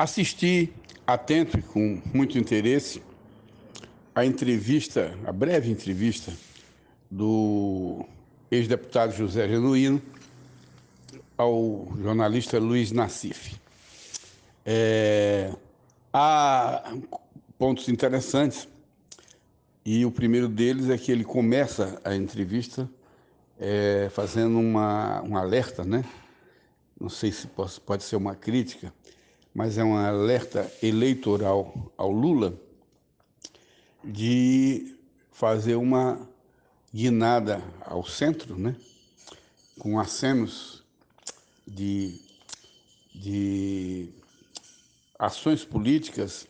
Assisti atento e com muito interesse a entrevista, a breve entrevista do ex-deputado José Genuíno ao jornalista Luiz Nassif. É, há pontos interessantes e o primeiro deles é que ele começa a entrevista é, fazendo uma, um alerta, né? Não sei se pode, pode ser uma crítica, mas é um alerta eleitoral ao Lula de fazer uma guinada ao centro, né? com acenos de, de ações políticas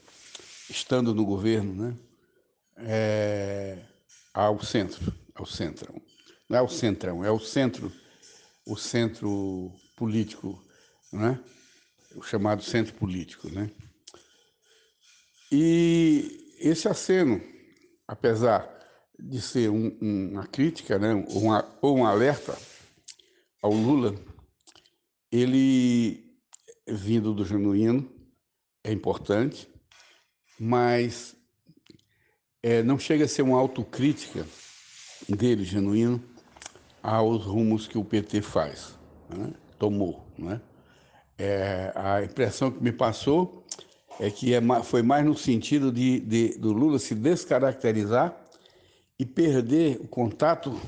estando no governo, né? É, ao centro, ao centro. Não é o centrão, é o centro, o centro político, né? O chamado centro político. Né? E esse aceno, apesar de ser um, uma crítica, né? ou, uma, ou um alerta ao Lula, ele, vindo do genuíno, é importante, mas é, não chega a ser uma autocrítica dele, genuíno, aos rumos que o PT faz, né? tomou. Né? É, a impressão que me passou é que é, foi mais no sentido de, de, do Lula se descaracterizar e perder o contato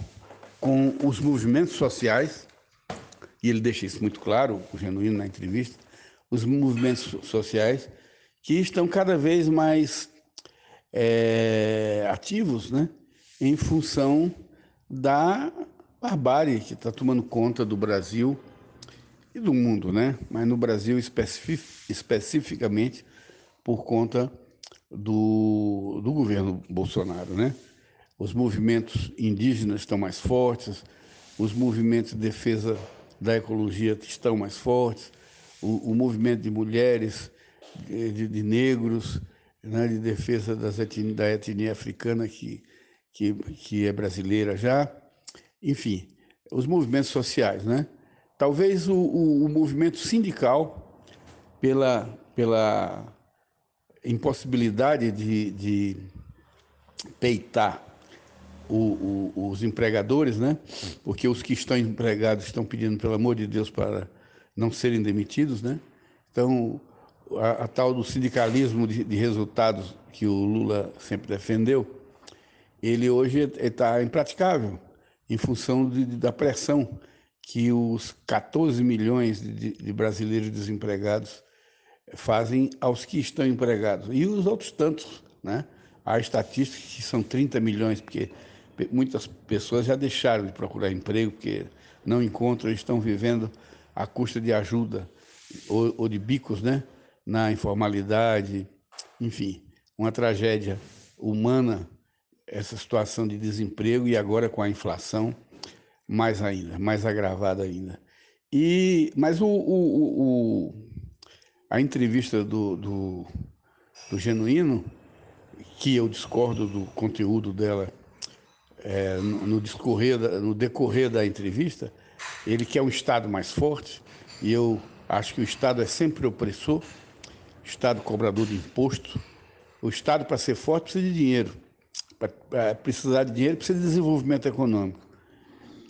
com os movimentos sociais, e ele deixa isso muito claro, o Genuíno na entrevista, os movimentos sociais que estão cada vez mais é, ativos né, em função da barbárie que está tomando conta do Brasil e do mundo, né? mas no Brasil especific, especificamente por conta do, do governo Bolsonaro. Né? Os movimentos indígenas estão mais fortes, os movimentos de defesa da ecologia estão mais fortes, o, o movimento de mulheres, de, de negros, né, de defesa das da etnia africana que, que, que é brasileira já, enfim, os movimentos sociais, né? Talvez o, o, o movimento sindical, pela, pela impossibilidade de, de peitar o, o, os empregadores, né? Porque os que estão empregados estão pedindo, pelo amor de Deus, para não serem demitidos, né? Então, a, a tal do sindicalismo de, de, resultados que o Lula sempre defendeu, ele hoje está impraticável em função de, da pressão que os 14 milhões de, de brasileiros desempregados fazem aos que estão empregados. E os outros tantos, né? Há estatísticas que são 30 milhões, porque muitas pessoas já deixaram de procurar emprego, porque não encontram, estão vivendo à custa de ajuda ou, ou de bicos, né? Na informalidade, enfim, uma tragédia humana, essa situação de desemprego e agora com a inflação mais ainda, mais agravada ainda. E, mas o, o, o a entrevista do, do, do, Genuíno, que eu discordo do conteúdo dela é, no, no, discorrer no decorrer da entrevista, ele quer um Estado mais forte, e eu acho que o Estado é sempre opressor, Estado cobrador de imposto. O Estado, para ser forte, precisa de dinheiro. Para precisar de dinheiro, precisa de desenvolvimento econômico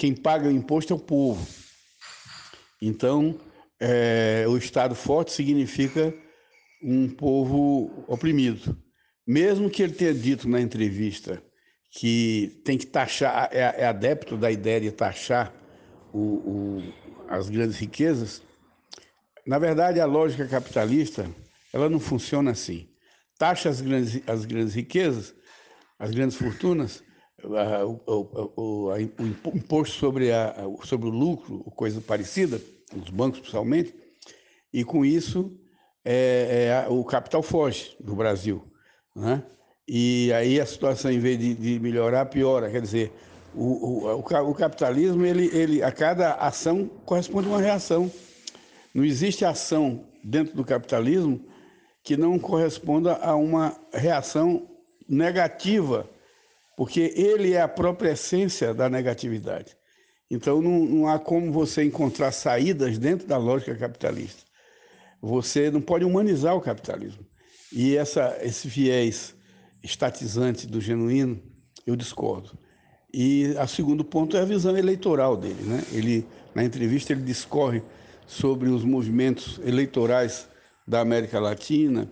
quem paga o imposto é o povo. Então, é, o Estado forte significa um povo oprimido. Mesmo que ele tenha dito na entrevista que tem que taxar, é, é adepto da ideia de taxar o, o, as grandes riquezas, na verdade, a lógica capitalista ela não funciona assim. Taxa as grandes, as grandes riquezas, as grandes fortunas, o, o, o, o, imposto sobre, a, sobre o lucro, coisa parecida, os bancos principalmente, e com isso é, é, o capital foge do Brasil. Né? E aí a situação, em vez de, de melhorar, piora. Quer dizer, o, o, o, capitalismo, ele, ele, a cada ação corresponde uma reação. Não existe ação dentro do capitalismo que não corresponda a uma reação negativa porque ele é a própria essência da negatividade. Então não, não há como você encontrar saídas dentro da lógica capitalista. você não pode humanizar o capitalismo. E essa, esse viés estatizante do genuíno, eu discordo. E o segundo ponto é a visão eleitoral dele. Né? Ele, na entrevista, ele discorre sobre os movimentos eleitorais da América Latina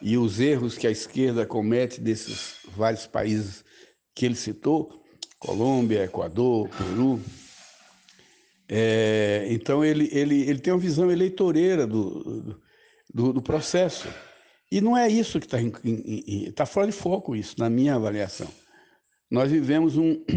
e os erros que a esquerda comete desses vários países que ele citou, Colômbia, Equador, Peru. É, então, ele, ele, ele tem uma visão eleitoreira do, do, do processo. E não é isso que está tá fora de foco, isso, na minha avaliação. Nós vivemos um.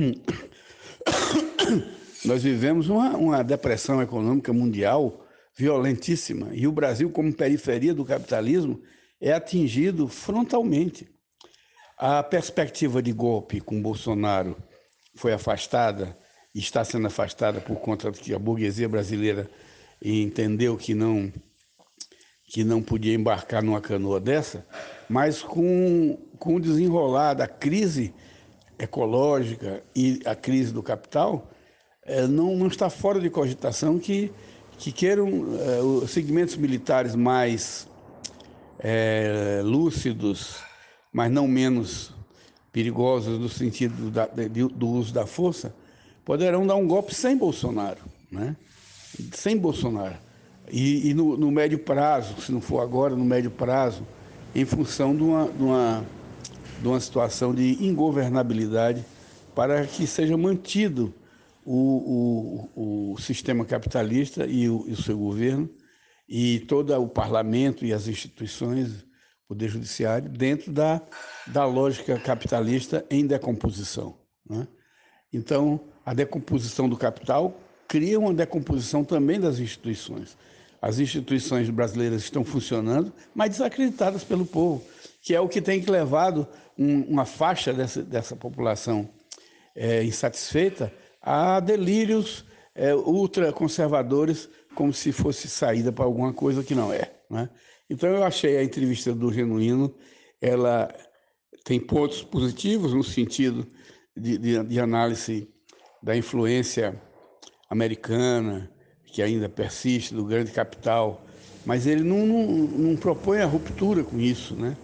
Nós vivemos uma, uma depressão econômica mundial violentíssima. E o Brasil, como periferia do capitalismo, é atingido frontalmente. A perspectiva de golpe com Bolsonaro foi afastada está sendo afastada por conta de que a burguesia brasileira entendeu que não que não podia embarcar numa canoa dessa, mas com, com o desenrolar da crise ecológica e a crise do capital, é, não, não está fora de cogitação que, que queiram os segmentos militares mais é, lúcidos, mas não menos perigosos no sentido da, de, do uso da força, poderão dar um golpe sem Bolsonaro, né? sem Bolsonaro. E, e no, no, médio prazo, se não for agora, no médio prazo, em função de uma, de uma, de uma situação de ingovernabilidade para que seja mantido o, o, o sistema capitalista e o, e o seu governo e todo o parlamento e as instituições, poder judiciário, dentro da, da lógica capitalista em decomposição. Né? Então, a decomposição do capital cria uma decomposição também das instituições. As instituições brasileiras estão funcionando, mas desacreditadas pelo povo, que é o que tem que levado um, uma faixa dessa, dessa população é, insatisfeita a delírios é, ultraconservadores, como se fosse saída para alguma coisa que não é. Né? Então eu achei a entrevista do Genuíno, ela tem pontos positivos no sentido de, de, de análise da influência americana, que ainda persiste, do grande capital, mas ele não, não, não propõe a ruptura com isso, né?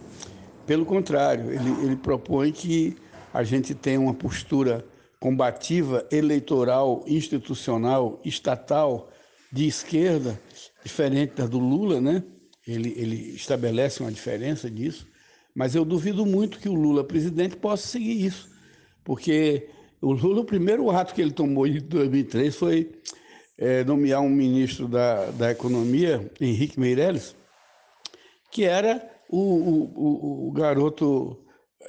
Pelo contrário, ele, ele propõe que a gente tenha uma postura combativa, eleitoral, institucional, estatal, de esquerda, diferente da do Lula, né? Ele, ele estabelece uma diferença disso, mas eu duvido muito que o Lula, presidente, possa seguir isso, porque o Lula, o primeiro ato que ele tomou em 2003 foi é, nomear um ministro da, da Economia, Henrique Meirelles, que era o, o, o garoto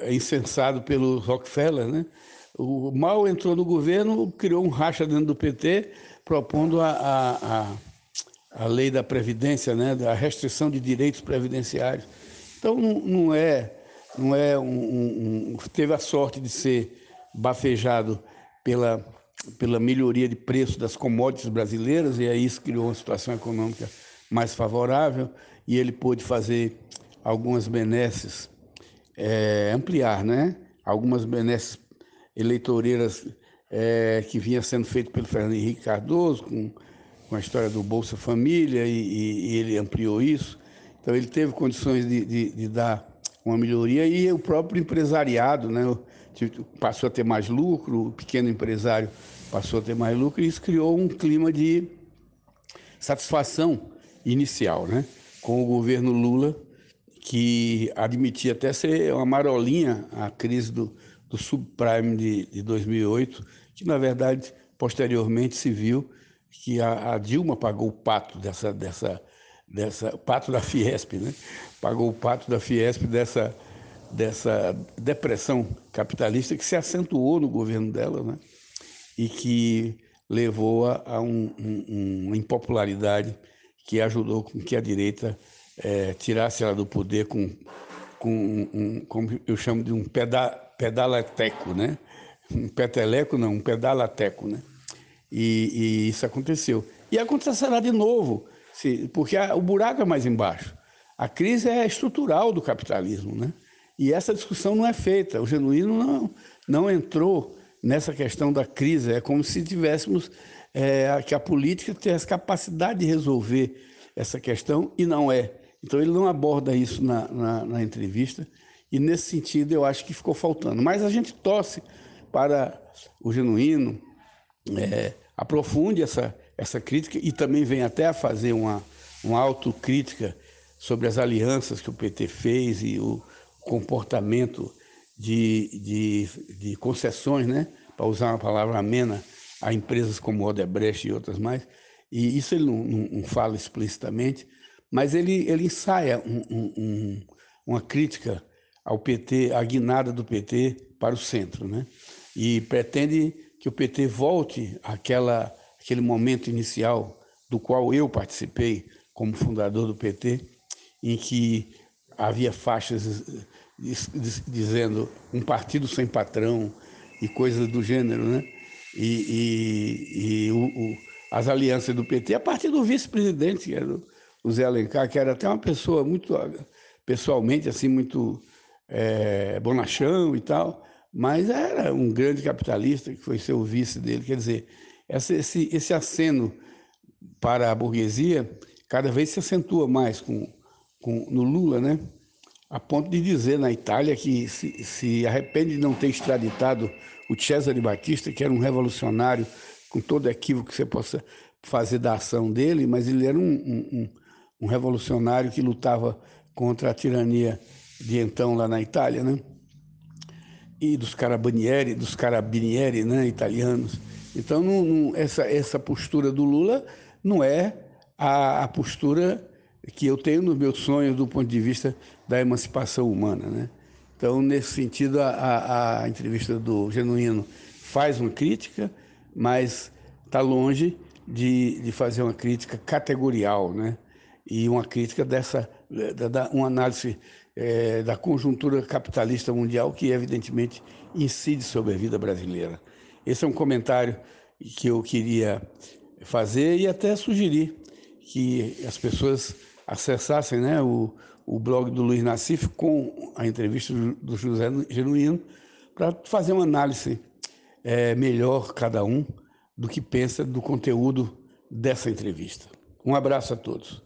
incensado pelo Rockefeller, né? O Mal entrou no governo, criou um racha dentro do PT, propondo a, a, a, a lei da Previdência, né, da restrição de direitos previdenciários. Então, não, não é, não é um, um, teve a sorte de ser bafejado pela, pela melhoria de preço das commodities brasileiras, e aí isso criou uma situação econômica mais favorável, e ele pôde fazer algumas benesses, é, ampliar, né? Algumas benesses eleitoreiras é, que vinha sendo feito pelo Fernando Henrique Cardoso, com, com a história do Bolsa Família, e, e, e ele ampliou isso. Então, ele teve condições de, de, de, dar uma melhoria e o próprio empresariado né, passou a ter mais lucro, o pequeno empresário passou a ter mais lucro, e isso criou um clima de satisfação inicial né, com o governo Lula, que admitia até ser uma marolinha a crise do, do subprime de, de 2008, que na verdade posteriormente se viu que a, a, Dilma pagou o pato dessa dessa dessa pato da Fiesp, né? Pagou o pato da Fiesp dessa dessa depressão capitalista que se acentuou no governo dela, né? E que levou a, a um, um, uma impopularidade que ajudou com que a direita é, tirasse ela do poder com, com um, como eu chamo de um peda pedalateco, né? Um peteleco não, um pedalateco, né? E, e isso aconteceu. E acontecerá de novo, se, porque a, o buraco é mais embaixo. A crise é estrutural do capitalismo, né? E essa discussão não é feita. O genuíno não, não entrou nessa questão da crise. É como se tivéssemos é, que a política tivesse capacidade de resolver essa questão e não é. Então ele não aborda isso na, na, na entrevista e nesse sentido eu acho que ficou faltando. Mas a gente torce para o genuíno é, aprofunde essa, essa crítica e também vem até a fazer uma, uma autocrítica sobre as alianças que o PT fez e o comportamento de, de, de concessões, né? para usar uma palavra amena, a empresas como Odebrecht e outras mais. E isso ele não, não, não fala explicitamente, mas ele, ele ensaia um, um, uma crítica ao PT, à guinada do PT para o centro, né? E pretende que o PT volte àquela, àquele momento inicial do qual eu participei como fundador do PT, em que havia faixas dizendo um partido sem patrão e coisas do gênero, né? E, e, e o, o, as alianças do PT, a partir do vice-presidente, que era o Zé Alencar, que era até uma pessoa muito, pessoalmente, assim, muito é, bonachão e tal, mas era um grande capitalista que foi ser o vice dele. Quer dizer, esse, esse aceno para a burguesia cada vez se acentua mais com, com, no Lula, né? a ponto de dizer na Itália que se, se arrepende de não ter extraditado o Cesare Batista, que era um revolucionário com todo equívoco que você possa fazer da ação dele, mas ele era um, um, um revolucionário que lutava contra a tirania de então lá na Itália, né? E dos carabinieri, dos carabinieri, né, italianos. Então, não, não, essa, essa postura do Lula não é a, a postura que eu tenho nos meus sonhos do ponto de vista da emancipação humana. Né? Então, nesse sentido, a, a entrevista do Genuíno faz uma crítica, mas está longe de, de fazer uma crítica categorial, né? e uma crítica dessa, da, da, uma análise é, da conjuntura capitalista mundial que, evidentemente, incide sobre a vida brasileira. Esse é um comentário que eu queria fazer e até sugerir que as pessoas acessassem né, o, o blog do Luiz Nassif com a entrevista do José Genuíno para fazer uma análise é, melhor cada um do que pensa do conteúdo dessa entrevista. Um abraço a todos.